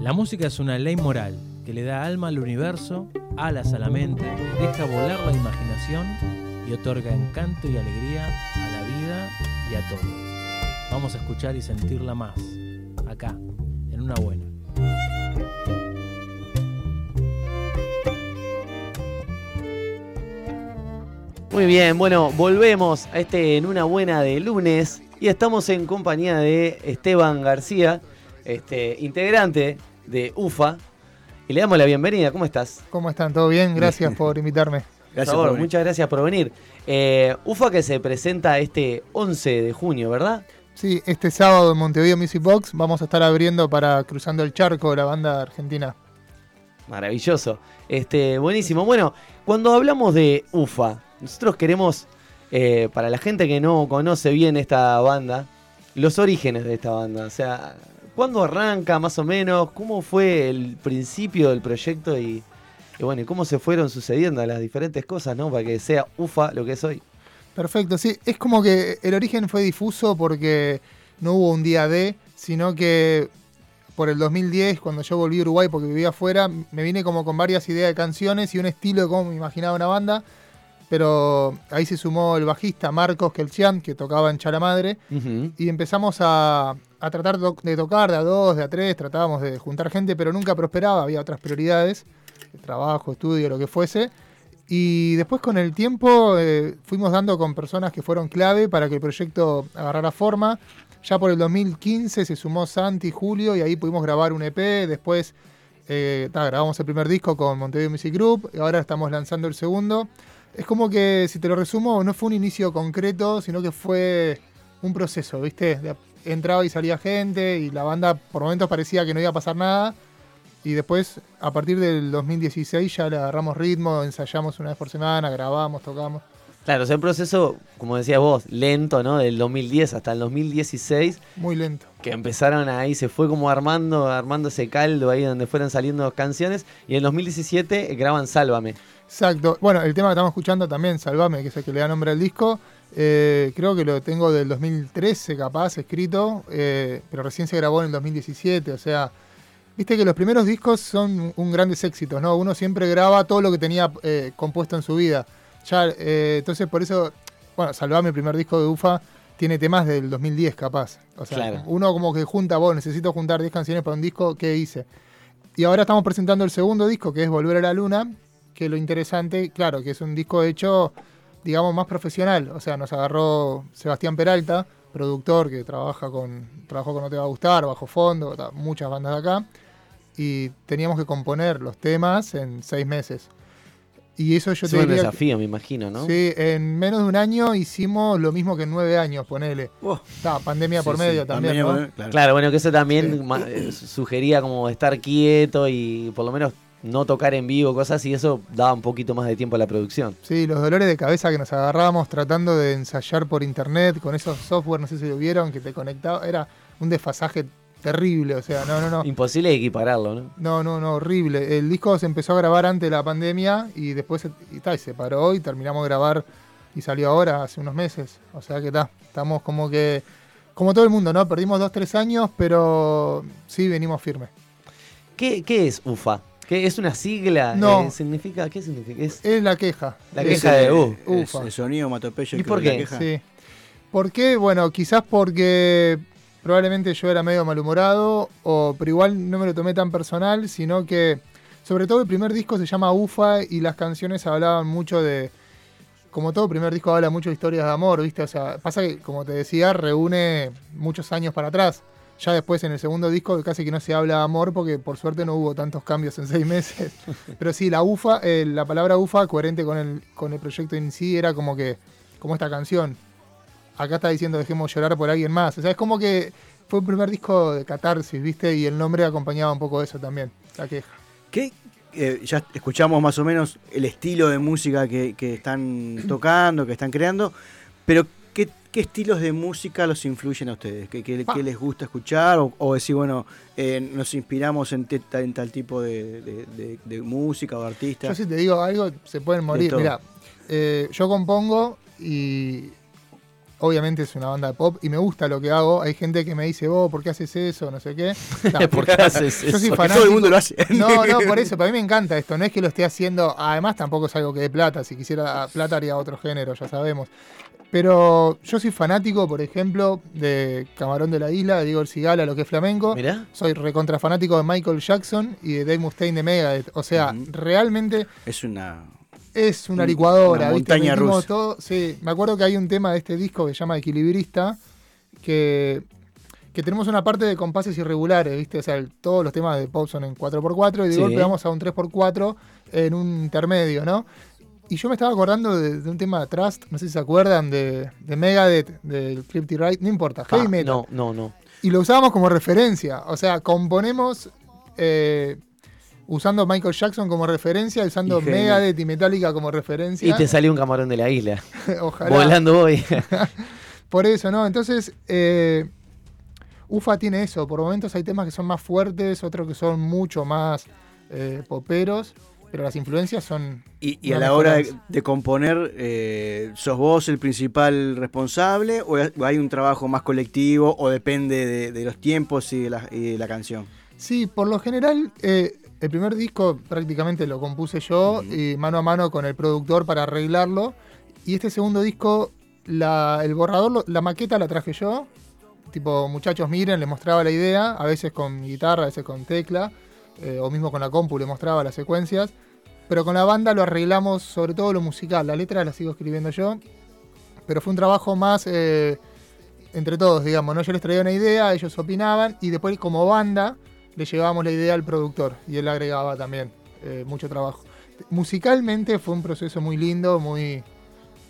La música es una ley moral que le da alma al universo, alas a la mente, deja volar la imaginación y otorga encanto y alegría a la vida y a todo. Vamos a escuchar y sentirla más, acá, en una buena. Muy bien, bueno, volvemos a este en una buena de lunes y estamos en compañía de Esteban García, este integrante de UFA. Y le damos la bienvenida, ¿cómo estás? ¿Cómo están? ¿Todo bien? Gracias por invitarme. Gracias por muchas gracias por venir. Eh, UFA que se presenta este 11 de junio, ¿verdad? Sí, este sábado en Montevideo Music Box vamos a estar abriendo para Cruzando el Charco, la banda argentina. Maravilloso. Este, buenísimo. Bueno, cuando hablamos de UFA, nosotros queremos, eh, para la gente que no conoce bien esta banda, los orígenes de esta banda. O sea, ¿cuándo arranca más o menos? ¿Cómo fue el principio del proyecto? Y, y bueno, cómo se fueron sucediendo las diferentes cosas, ¿no? Para que sea UFA lo que es hoy. Perfecto, sí. Es como que el origen fue difuso porque no hubo un día de, sino que por el 2010, cuando yo volví a Uruguay porque vivía afuera, me vine como con varias ideas de canciones y un estilo de cómo me imaginaba una banda pero ahí se sumó el bajista Marcos Kelchian, que tocaba en Charamadre, y empezamos a, tratar de tocar de a dos, de a tres, tratábamos de juntar gente, pero nunca prosperaba, había otras prioridades, trabajo, estudio, lo que fuese. Y después con el tiempo eh, fuimos dando con personas que fueron clave para que el proyecto agarrara forma. Ya por el 2015 se sumó Santi y Julio y ahí pudimos grabar un EP. Después eh, grabamos el primer disco con Montevideo Music Group y ahora estamos lanzando el segundo. Es como que, si te lo resumo, no fue un inicio concreto, sino que fue un proceso, ¿viste? Entraba y salía gente y la banda por momentos parecía que no iba a pasar nada. Y después, a partir del 2016, ya le agarramos ritmo, ensayamos una vez por semana, grabamos, tocamos. Claro, o sea, un proceso, como decías vos, lento, ¿no? Del 2010 hasta el 2016. Muy lento. Que empezaron ahí, se fue como armando, armando ese caldo ahí donde fueron saliendo canciones. Y en el 2017 graban Sálvame. Exacto. Bueno, el tema que estamos escuchando también, Salvame, que es el que le da nombre al disco, eh, creo que lo tengo del 2013 capaz escrito, eh, pero recién se grabó en el 2017, o sea, viste que los primeros discos son un grandes éxitos, ¿no? Uno siempre graba todo lo que tenía eh, compuesto en su vida. Ya, entonces por eso, bueno, Salvame, el primer disco de UFA, tiene temas del 2010 capaz. O sea, uno como que junta, vos necesito juntar 10 canciones para un disco, ¿qué hice? Y ahora estamos presentando el segundo disco, que es Volver a la Luna, que lo interesante, claro, que es un disco hecho, digamos, más profesional. O sea, nos agarró Sebastián Peralta, productor que trabaja con, trabajo con No Te Va a Gustar, Bajo Fondo, muchas bandas de acá. Y teníamos que componer los temas en seis meses. Y eso yo es un desafío, me imagino, ¿no? Sí, en menos de un año hicimos lo mismo que en nueve años, ponele. pandemia por medio también, claro. bueno, que eso también eh, sugería como estar quieto y por lo menos no tocar en vivo, cosas y eso daba un poquito más de tiempo a la producción. Sí, los dolores de cabeza que nos agarrábamos tratando de ensayar por internet con esos software, no sé si lo vieron, que te conectaba, era un desfasaje terrible, o sea, no, no, no. Imposible equipararlo, ¿no? No, no, no, horrible. El disco se empezó a grabar antes de la pandemia y después y, se paró y terminamos de grabar y salió ahora, hace unos meses. O sea que está, estamos como que, como todo el mundo, ¿no? Perdimos dos, tres años, pero sí venimos firmes. ¿Qué, qué es UFA? ¿Qué es una sigla? No. Eh, ¿Significa? ¿Qué significa? Es, la queja. La queja de U. El sonido matopeya. ¿Y por qué? Sí. ¿Por qué? Bueno, quizás porque probablemente yo era medio malhumorado, o, pero igual no me lo tomé tan personal, sino que sobre todo el primer disco se llama UFA y las canciones hablaban mucho de, como todo primer disco habla mucho de historias de amor, ¿viste? O sea, pasa que, como te decía, reúne muchos años para atrás. Ya después en el segundo disco casi que no se habla de amor porque por suerte no hubo tantos cambios en seis meses. Pero sí, la UFA, eh, la palabra UFA, coherente con el, con el proyecto en sí, era como que, como esta canción. Acá está diciendo dejemos llorar por alguien más. O sea, es como que fue el primer disco de catarsis, ¿viste? Y el nombre acompañaba un poco eso también, la queja. ¿Qué, eh, ya escuchamos más o menos el estilo de música que, que, están tocando, que están creando, pero ¿Qué estilos de música los influyen a ustedes? ¿Qué, les gusta escuchar? O, decir, bueno, eh, nos inspiramos en, tal tipo de, música o artista. Yo si te digo algo, se pueden morir. Mira, eh, yo compongo y obviamente es una banda de pop y me gusta lo que hago. Hay gente que me dice, vos, ¿por qué haces eso? No sé qué. No, ¿Por qué haces yo soy eso? Fanático. todo el mundo lo hace. No, no, por eso, para mí me encanta esto. No es que lo esté haciendo, además tampoco es algo que dé plata. Si quisiera plata haría otro género, ya sabemos. Pero yo soy fanático, por ejemplo, de Camarón de la Isla, de Diego El Cigala, lo que es flamenco. Mirá. Soy recontra fanático de Michael Jackson y de Dave Mustaine de Megadeth. O sea, realmente Es una. es una Un- licuadora, una montaña rusa. todo- sí, me acuerdo que hay un tema de este disco que se llama Equilibrista, que, que tenemos una parte de compases irregulares, ¿viste? O sea, el- todos los temas de pop son en 4x4 y de Sí. golpe vamos a un 3x4 en un intermedio, ¿no? Y yo me estaba acordando de, de un tema de Trust, no sé si se acuerdan, de, de Megadeth, del Clip Right, no importa, heavy Ah, metal. no, no, no. Y lo usábamos como referencia. O sea, componemos eh, usando Michael Jackson como referencia, usando Megadeth y Metallica como referencia. Y te salió un camarón de la isla. Ojalá. Volando hoy. Por eso, ¿no? Entonces, eh, UFA tiene eso. Por momentos hay temas que son más fuertes, otros que son mucho más eh, poperos, pero las influencias son. Y, y a la hora de, de componer, eh, ¿sos vos el principal responsable o hay un trabajo más colectivo o depende de, de los tiempos y de, la, y de la canción? Sí, por lo general, eh, el primer disco prácticamente lo compuse yo Ujú. y mano a mano con el productor para arreglarlo. Y este segundo disco, la- el borrador, la maqueta la traje yo. Tipo, muchachos, miren, le mostraba la idea, a veces con guitarra, a veces con tecla, eh, o mismo con la compu le mostraba las secuencias. Pero con la banda lo arreglamos sobre todo lo musical. La letra la sigo escribiendo yo. Pero fue un trabajo más eh, entre todos, digamos. ¿no? Yo les traía una idea, ellos opinaban y después como banda le llevábamos la idea al productor y él agregaba también eh, mucho trabajo. Musicalmente fue un proceso muy lindo, muy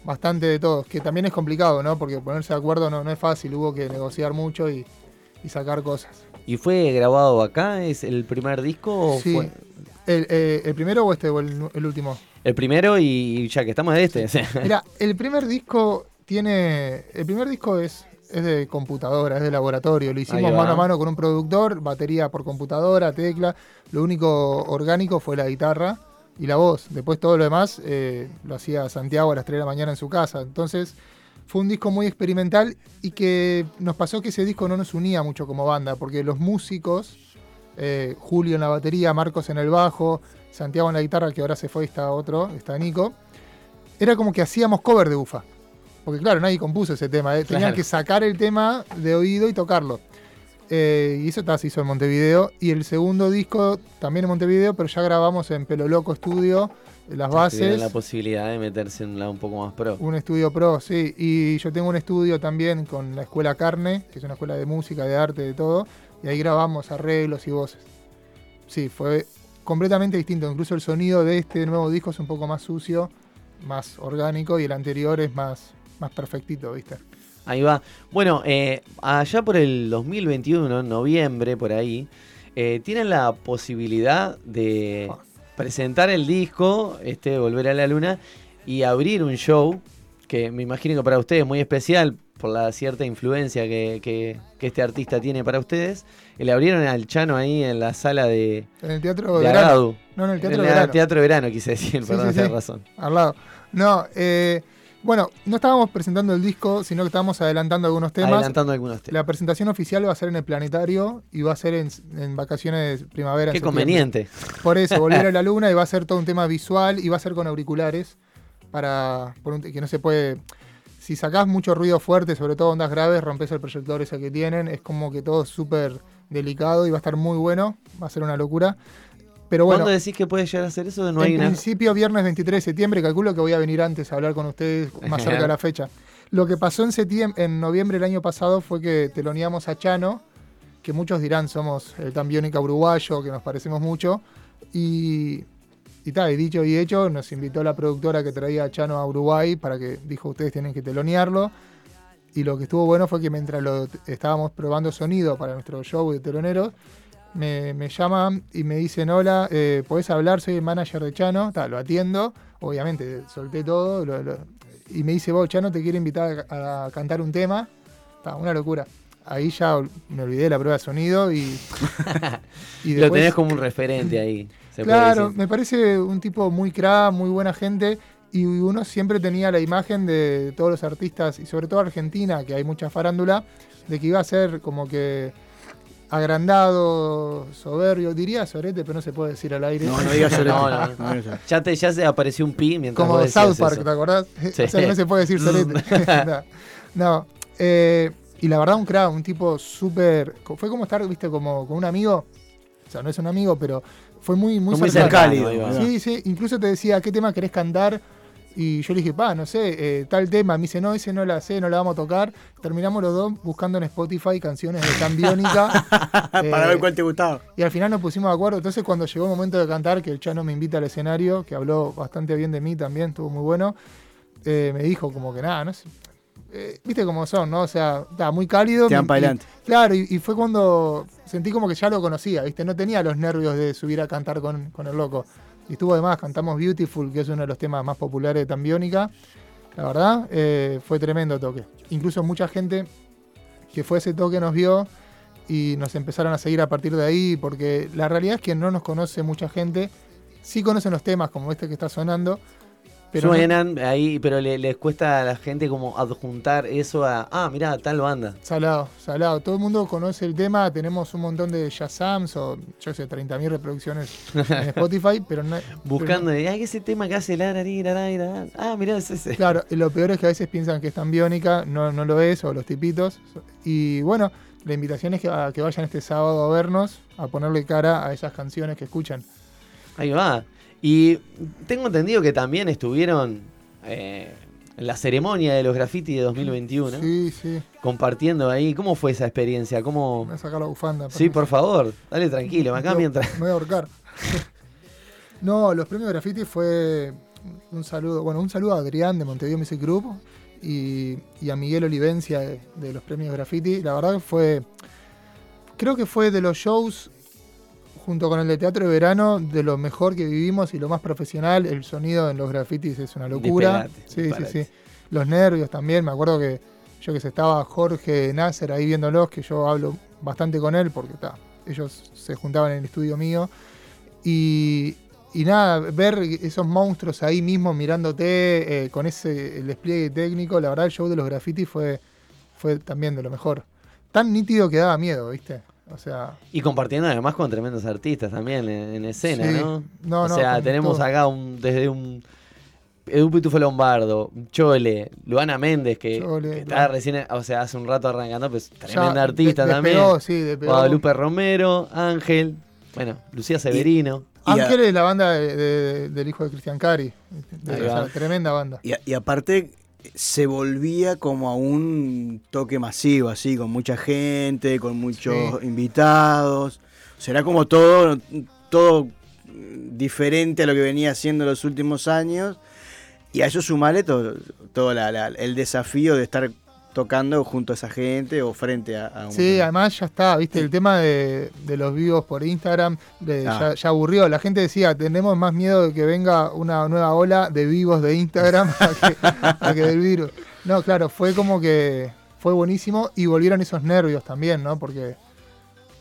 bastante de todos, que también es complicado, ¿no? Porque ponerse de acuerdo no, no es fácil, hubo que negociar mucho y, y sacar cosas. ¿Y fue grabado acá? ¿Es el primer disco o Sí. fue ¿El, eh, el primero o este o el, el último? el primero y ya que estamos de este? Mira, el primer disco tiene. El primer disco es, es de computadora, es de laboratorio. Lo hicimos mano a mano con un productor, batería por computadora, tecla. Lo único orgánico fue la guitarra y la voz. Después todo lo demás eh, lo hacía Santiago a las 3 de la mañana en su casa. Entonces fue un disco muy experimental y que nos pasó que ese disco no nos unía mucho como banda, porque los músicos, eh, Julio en la batería, Marcos en el bajo, Santiago en la guitarra, que ahora se fue y está otro, está Nico, era como que hacíamos cover de UFA. Porque claro, nadie compuso ese tema, ¿eh? tenían Claro. que sacar el tema de oído y tocarlo. Eh, y eso ta, se hizo en Montevideo. Y el segundo disco también en Montevideo, pero ya grabamos en Pelo Loco Studio, las bases. la posibilidad de meterse en un lado un poco más pro. Un estudio pro, sí. Y yo tengo un estudio también con la Escuela Carne, que es una escuela de música, de arte, de todo. Y ahí grabamos arreglos y voces. Sí, fue completamente distinto. Incluso el sonido de este nuevo disco es un poco más sucio, más orgánico, y el anterior es más, más perfectito, ¿viste? Ahí va. Bueno, eh, allá por el 2021, en noviembre, por ahí, eh, tienen la posibilidad de Ah. Presentar el disco, este Volver a la Luna, y abrir un show que me imagino que para ustedes es muy especial por la cierta influencia que, que- que este artista tiene para ustedes. Y le abrieron al Chano ahí en la sala de, En el Teatro de Verano. Agadu. No, en el Teatro En el Verano. Teatro Verano, quise decir, Sí, perdón, sí, sí. razón. Al lado. No, eh, bueno, no estábamos presentando el disco, sino que estábamos adelantando algunos temas. Adelantando algunos temas. La presentación oficial va a ser en el planetario y va a ser en, en vacaciones de primavera. Qué septiembre. conveniente. Por eso, volver a la luna y va a ser todo un tema visual y va a ser con auriculares para por un- que no se puede. Si sacás mucho ruido fuerte, sobre todo ondas graves, rompes el proyector ese que tienen. Es como que todo es súper delicado y va a estar muy bueno. Va a ser una locura. Pero bueno, ¿Cuándo decís que puede llegar a hacer eso? No en hay una... principio, viernes 23 de septiembre, calculo que voy a venir antes a hablar con ustedes más cerca de la fecha. Lo que pasó en septiembre, en noviembre del año pasado fue que teloneamos a Chano, que muchos dirán somos el tan biónica uruguayo, que nos parecemos mucho. Y, y tal, y dicho y hecho, nos invitó la productora que traía a Chano a Uruguay para que dijo ustedes tienen que telonearlo. Y lo que estuvo bueno fue que mientras lo estábamos probando sonido para nuestro show de teloneros, me, me llaman y me dicen, hola, eh, ¿podés hablar? Soy el manager de Chano. Ta, lo atiendo, obviamente, solté todo. lo- lo- y me dice, vos, Chano te quiere invitar a, a cantar un tema. Ta, una locura. Ahí ya me olvidé de la prueba de sonido y... y Lo tenés como un referente ahí. se Claro, me parece un tipo muy cra, muy buena gente Y uno siempre tenía la imagen de todos los artistas, y sobre todo Argentina, que hay mucha farándula, de que iba a ser como que agrandado, soberbio, diría sorete, pero no se puede decir al aire. No, no digas sorete. No, no, no. Ya, te, ya se apareció un pi mientras Como vos South Park, eso. ¿te acordás? Sí. o sea, que no se puede decir sorete. no, no. eh, y la verdad, un crack, un tipo súper. Fue como estar, viste, como con un amigo. O sea, no es un amigo, pero fue muy, muy, cercano. va. Sí, sí, incluso te decía, ¿qué tema querés cantar? Y yo le dije, pa, no sé, eh, tal tema. Me dice, no, ese no la sé, no la vamos a tocar. Terminamos los dos buscando en Spotify canciones de Cambiónica. Para Eh, ver cuál te gustaba. y al final nos pusimos de acuerdo. Entonces, cuando llegó el momento de cantar, que el Chano me invita al escenario, que habló bastante bien de mí también, estuvo muy bueno, eh, me dijo como que nada, no sé. eh, Viste cómo son, ¿no? O sea, está muy cálido. Te dan para adelante. Claro, y, y fue cuando sentí como que ya lo conocía, ¿viste? No tenía los nervios de subir a cantar con, con el loco. Y estuvo además, cantamos Beautiful, que es uno de los temas más populares de Tambiónica. La verdad, eh, fue tremendo toque. Incluso mucha gente que fue ese toque nos vio y nos empezaron a seguir a partir de ahí, porque la realidad es que no nos conoce mucha gente. Sí conocen los temas como este que está sonando, pero no- Suenan ahí, pero le- les cuesta a la gente como adjuntar eso a, ah, mirá, tal banda. Salado, salado. Todo el mundo conoce el tema. Tenemos un montón de Shazams o, yo sé, 30.000 reproducciones en Spotify, pero no. Buscando, ay, ese tema que hace la, la, la. Ah, mirá, es ese. pero- claro, lo peor es que a veces piensan que es tan biónica, no, no lo es, o los tipitos. Y bueno, la invitación es que, a que vayan este sábado a vernos, a ponerle cara a esas canciones que escuchan. Ahí va. Y tengo entendido que también estuvieron eh, en la ceremonia de los graffiti de 2021, Sí, sí. compartiendo ahí. ¿Cómo fue esa experiencia? ¿Cómo... Me voy a sacar la bufanda. Sí, por favor, dale tranquilo, acá mientras... Me voy a ahorcar. no, los premios graffiti fue un saludo, bueno, un saludo a Adrián de Montevideo Music Group y, y a Miguel Olivencia de, de los premios graffiti. La verdad que fue, creo que fue de los shows junto con el de Teatro de Verano de lo mejor que vivimos y lo más profesional. El sonido en los grafitis es una locura. Disparate, sí, disparate. sí, sí. Los nervios también. Me acuerdo que yo que se estaba Jorge Nasser ahí viéndolos, que yo hablo bastante con él porque está, ellos se juntaban en el estudio mío. Y, y nada, ver esos monstruos ahí mismo mirándote eh, con ese el despliegue técnico, la verdad el show de los grafitis fue, fue también de lo mejor. Tan nítido que daba miedo, ¿viste? O sea, Y compartiendo además con tremendos artistas también en, en escena, Sí. ¿no? No, o no, sea, tenemos todo. acá un, desde un Edu Pitufo Lombardo, Chole, Luana Méndez, que, Chole, que está recién, o sea, hace un rato arrancando, pues ya tremenda artista de- también. despegó, sí, despegó. Guadalupe Romero, Ángel, bueno, Lucía Severino. Y a- Ángel es la banda de- de- del hijo de Cristian Cari. De- Ahí o sea, va. tremenda banda. Y, a- y aparte se volvía como a un toque masivo, así, con mucha gente, con muchos Sí. invitados. Será como todo, todo diferente a lo que venía haciendo en los últimos años. Y a eso sumarle todo, todo la- la- el desafío de estar tocando junto a esa gente o frente a, a un Sí, además ya está, viste, el tema de, de los vivos por Instagram de- Ah. ya, ya aburrió. La gente decía, tenemos más miedo de que venga una nueva ola de vivos de Instagram a que, a que del virus. No, claro, fue como que fue buenísimo y volvieron esos nervios también, ¿no? Porque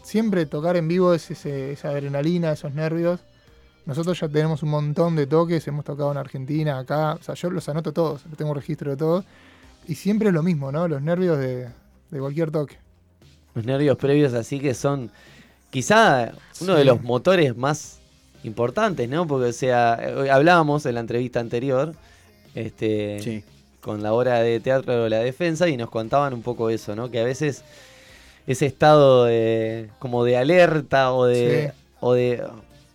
siempre tocar en vivo es ese- esa adrenalina, esos nervios. Nosotros ya tenemos un montón de toques, hemos tocado en Argentina, acá, o sea, yo los anoto todos, tengo registro de todos. Y siempre es lo mismo, ¿no? Los nervios de, de cualquier toque. Los nervios previos así que son quizá uno de los motores más importantes, ¿no? Porque, o sea, eh, hablábamos en la entrevista anterior este, Sí. con la obra de teatro de la defensa y nos contaban un poco eso, ¿no? Que a veces ese estado de, como de alerta o de, Sí. o de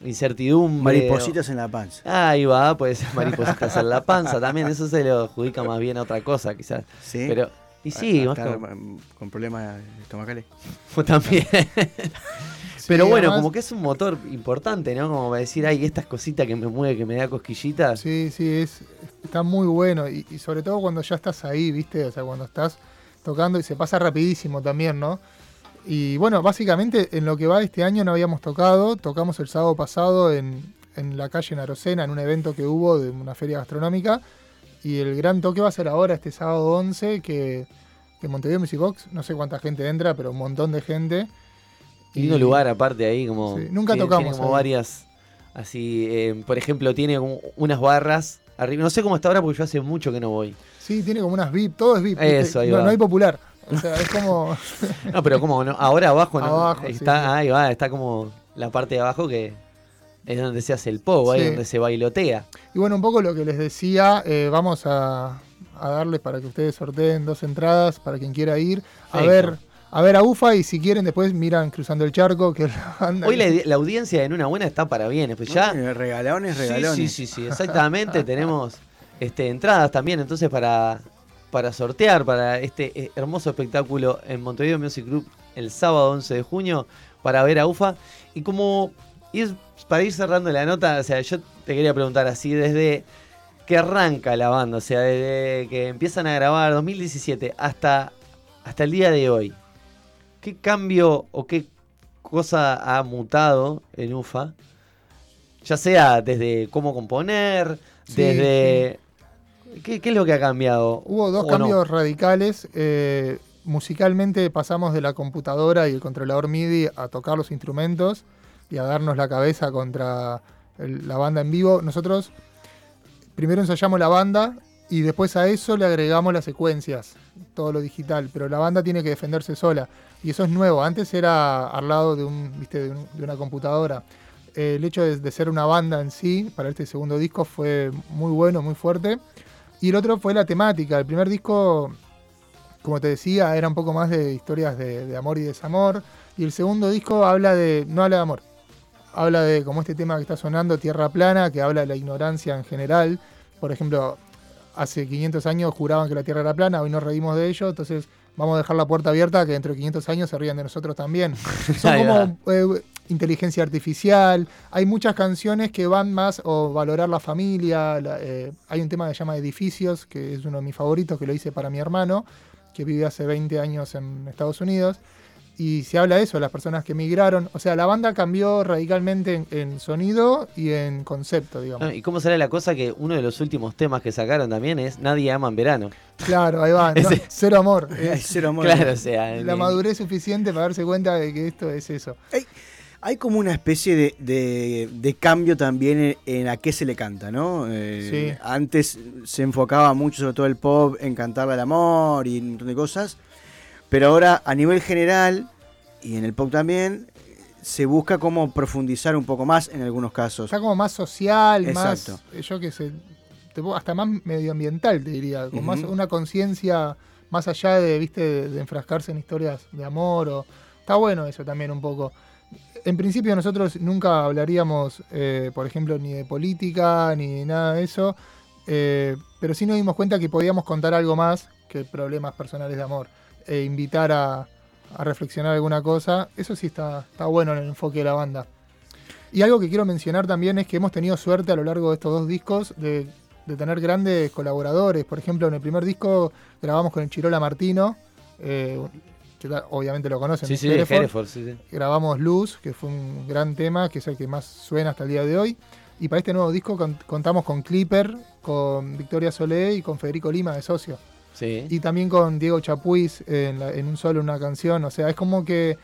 incertidumbre. Maripositas en la panza. Ahí va, puede ser maripositas en la panza también, eso se le adjudica más bien a otra cosa quizás. Sí. Pero, y sí, A- a más estar, como- mm, con problemas estomacales. también. Pero Sí, bueno, además- como que es un motor importante, ¿no? Como para decir, ay, estas cositas que me mueve, que me da cosquillitas. Sí, sí, es, está muy bueno. Y, y sobre todo cuando ya estás ahí, ¿viste? O sea, cuando estás tocando y se pasa rapidísimo también, ¿no? Y bueno, básicamente en lo que va este año no habíamos tocado. Tocamos el sábado pasado en, en la calle Narocena, en un evento que hubo de una feria gastronómica. Y el gran toque va a ser ahora, este sábado 11, que, que Montevideo Music Box, no sé cuánta gente entra, pero un montón de gente. Lindo Y- lugar aparte ahí, como... Sí, nunca tiene- tocamos Tiene como ahí. varias, así, eh, por ejemplo, tiene como unas barras arriba. No sé cómo está ahora porque yo hace mucho que no voy. Sí, tiene como unas VIP, todo es VIP. Eso, ahí no, va. no hay popular. O sea, es como. No, pero como no, ahora abajo, ¿no? Abajo, está, sí. ahí va, está como la parte de abajo que es donde se hace el ahí Sí. donde se bailotea. Y bueno, un poco lo que les decía, eh, vamos a, a darles para que ustedes sorteen dos entradas para quien quiera ir a ver a ver a UFA y si quieren después miran Cruzando el Charco, que Hoy la audiencia en una buena está para bien, pues ya. Eh, Regalones, regalones. Sí, sí, sí, sí, exactamente. tenemos este, entradas también, entonces para, para sortear para este eh, hermoso espectáculo en Montevideo Music Group el sábado 11 de junio para ver a UFA. Y como ir, para ir cerrando la nota, o sea, yo te quería preguntar así desde que arranca la banda, o sea, desde que empiezan a grabar 2017 hasta, hasta el día de hoy. ¿Qué cambio o qué cosa ha mutado en UFA? Ya sea desde cómo componer, Sí, desde... ¿Qué, qué es lo que ha cambiado? Hubo dos ¿O cambios radicales. eh, musicalmente pasamos de la computadora y el controlador MIDI a tocar los instrumentos y a darnos la cabeza contra el- la banda en vivo. Nosotros primero ensayamos la banda y después a eso le agregamos las secuencias, todo lo digital, pero la banda tiene que defenderse sola y eso es nuevo. Antes era al lado de, un, ¿viste? de, un- de una computadora. Eh, el hecho de, de ser una banda en sí para este segundo disco fue muy bueno, muy fuerte. Y el otro fue la temática. El primer disco, como te decía, era un poco más de historias de, de amor y desamor. Y el segundo disco habla de. no habla de amor. Habla de como este tema que está sonando, Tierra Plana, que habla de la ignorancia en general. Por ejemplo, hace 500 años juraban que la Tierra era plana, hoy nos reímos de ello, entonces vamos a dejar la puerta abierta que dentro de 500 años se rían de nosotros también. Son como eh, inteligencia artificial, hay muchas canciones que van más o valorar la familia, la- eh, hay un tema que se llama Edificios, que es uno de mis favoritos, que lo hice para mi hermano, que vive hace 20 años en Estados Unidos. Y se habla de eso, las personas que emigraron. O sea, la banda cambió radicalmente en, en sonido y en concepto, digamos. No, ¿Y cómo será la cosa que uno de los últimos temas que sacaron también es Nadie ama en verano? Claro, ahí va. no, Ese- cero amor. Hay Es cero amor. Claro, o sea... la en- madurez suficiente para darse cuenta de que esto es eso. Hay como una especie de, de- de cambio también en, en a qué se le canta, ¿no? Eh, Sí. Antes se enfocaba mucho, sobre todo el pop, en cantarle al amor y un montón de cosas. Pero ahora, a nivel general, y en el pop también, se busca como profundizar un poco más en algunos casos. Está como más social, Exacto. más, eh, yo qué sé, hasta más medioambiental, te diría, con más una conciencia más allá de, viste, de, de enfrascarse en historias de amor. O, está bueno eso también un poco. En principio nosotros nunca hablaríamos, eh, por ejemplo, ni de política, ni de nada de eso, eh, pero sí nos dimos cuenta que podíamos contar algo más que problemas personales de amor, e invitar a, reflexionar alguna cosa, eso sí está, bueno en el enfoque de la banda. Y algo que quiero mencionar también es que hemos tenido suerte a lo largo de estos dos discos de, de tener grandes colaboradores. Por ejemplo, en el primer disco grabamos con el Chirola Martino, eh, que ta- obviamente lo conocen. Sí, de sí, de Hereford. Hereford, sí, sí. Grabamos Luz, que fue un gran tema, que es el que más suena hasta el día de hoy. Y para este nuevo disco con- contamos con Clipper, con Victoria Solé y con Federico Lima de socio. Sí. Y también con Diego Chapuis en, la- en un solo una canción. O sea, es como que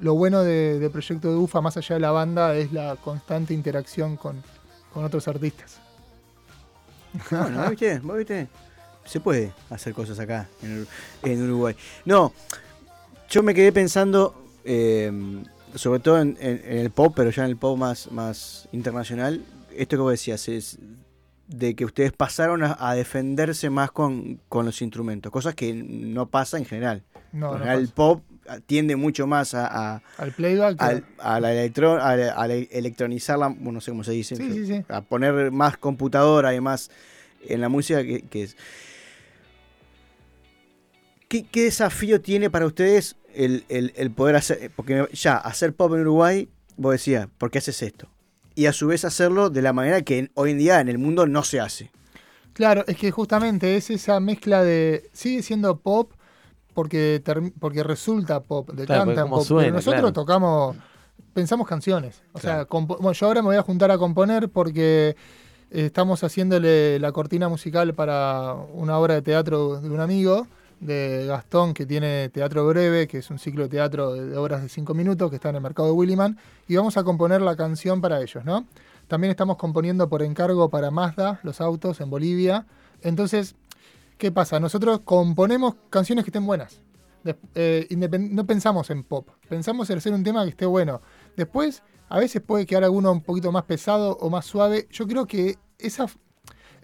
lo bueno de- del proyecto de UFA, más allá de la banda, es la constante interacción con, con otros artistas. Bueno, ¿viste? ¿Vos viste? Se puede hacer cosas acá, en Uruguay. No, yo me quedé pensando, eh, sobre todo en, en- en el pop, pero ya en el pop más, más internacional, esto que vos decías es de que ustedes pasaron a, a defenderse más con, con los instrumentos, cosas que no pasa en general. No, En no general, el pop tiende mucho más a, a- Al playback. al- a la electro, a, la- a la electronizarla, bueno, no sé cómo se dice, Sí, sí, sí. a poner más computadora y más en la música que, que es. ¿Qué, qué desafío tiene para ustedes el, el- el poder hacer? Porque ya, hacer pop en Uruguay, vos decías, ¿por qué haces esto? Y a su vez hacerlo de la manera que hoy en día en el mundo no se hace. Claro, es que justamente es esa mezcla de. Sigue siendo pop porque, porque resulta pop, de Claro, cantan como pop. suena, pero nosotros claro. tocamos. Pensamos canciones. O sea, Claro. compo- bueno, yo ahora me voy a juntar a componer porque eh, estamos haciéndole la cortina musical para una obra de teatro de un amigo, de Gastón, que tiene Teatro Breve, que es un ciclo de teatro de, obras de cinco minutos que está en el mercado de Williman, y vamos a componer la canción para ellos, ¿no? También estamos componiendo por encargo para Mazda los autos en Bolivia. Entonces, ¿qué pasa? Nosotros componemos canciones que estén buenas. Eh, no pensamos en pop, pensamos en hacer un tema que esté bueno. Después, a veces puede quedar alguno un poquito más pesado o más suave. Yo creo que esa,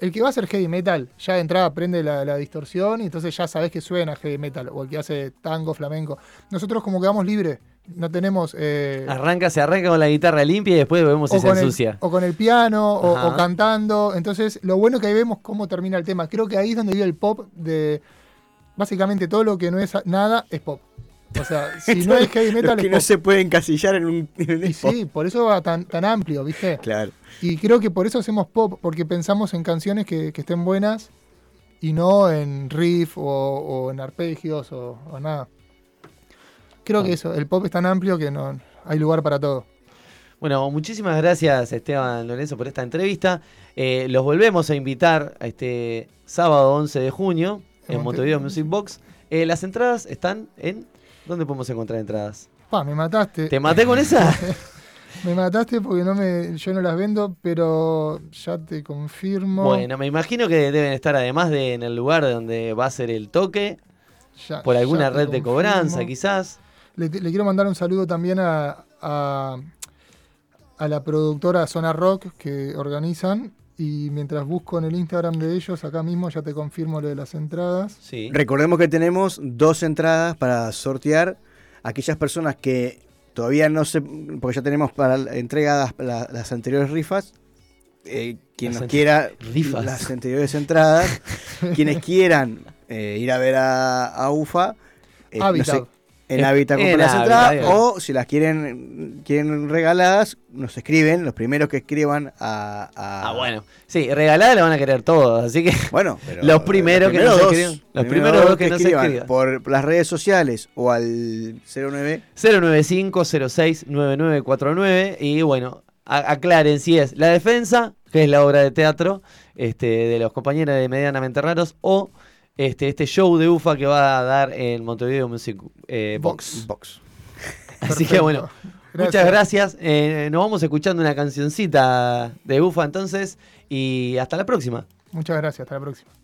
el que va a hacer heavy metal, ya de entrada prende la, la distorsión y entonces ya sabes que suena heavy metal. O el que hace tango, flamenco. Nosotros como quedamos libres, no tenemos... eh, Arranca, se arranca con la guitarra limpia y después vemos si se el, ensucia. o con el piano, o, o cantando. Entonces, lo bueno que ahí vemos cómo termina el tema. Creo que ahí es donde vive el pop de... Básicamente todo lo que no es nada es pop. O sea, si no es heavy metal que no se pueden encasillar en un, en Y sí, por eso va tan, tan amplio, ¿viste? Claro. Y creo que por eso hacemos pop, porque pensamos en canciones que, que estén buenas y no en riff o, o en arpegios o, o nada. Creo que eso, el pop es tan amplio que no hay lugar para todo. Bueno, muchísimas gracias Esteban Lorenzo por esta entrevista. Eh, los volvemos a invitar a este sábado 11 de junio en Montevideo. Music Box. Eh, las entradas están en... ¿Dónde podemos encontrar entradas? Pa, me mataste. ¿Te maté con esa? Me mataste porque no me, yo no las vendo, pero ya te confirmo. Bueno, me imagino que deben estar además de en el lugar donde va a ser el toque, Ya- por alguna red de cobranza quizás. Le, le quiero mandar un saludo también a, a, a la productora Zona Rock que organizan. Y mientras busco en el Instagram de ellos, acá mismo ya te confirmo lo de las entradas. Sí. Recordemos que tenemos dos entradas para sortear. Aquellas personas que todavía no se. Porque ya tenemos para entregadas la- las anteriores rifas. Eh, quien Las nos quiera rifas. las anteriores entradas, quienes quieran eh, ir a ver a, a UFA, eh, no Habitat. sé, en en compran las entradas, o si las quieren quieren regaladas, nos escriben, los primeros que escriban a... a- Ah, bueno. Sí, regalada la van a querer todos, así que... Bueno, pero Los primeros que nos dos, escriban. Los primeros dos que nos escriban por las redes sociales o al 09 095-06-9949 y bueno, aclaren si es La Defensa, que es la obra de teatro este, de los compañeros de Medianamente Raros, o este, este show de UFA que va a dar en Montevideo Music eh, Box. Box. Así que bueno, muchas gracias. Eh, nos vamos escuchando una cancioncita de UFA entonces y hasta la próxima. Muchas gracias. Hasta la próxima.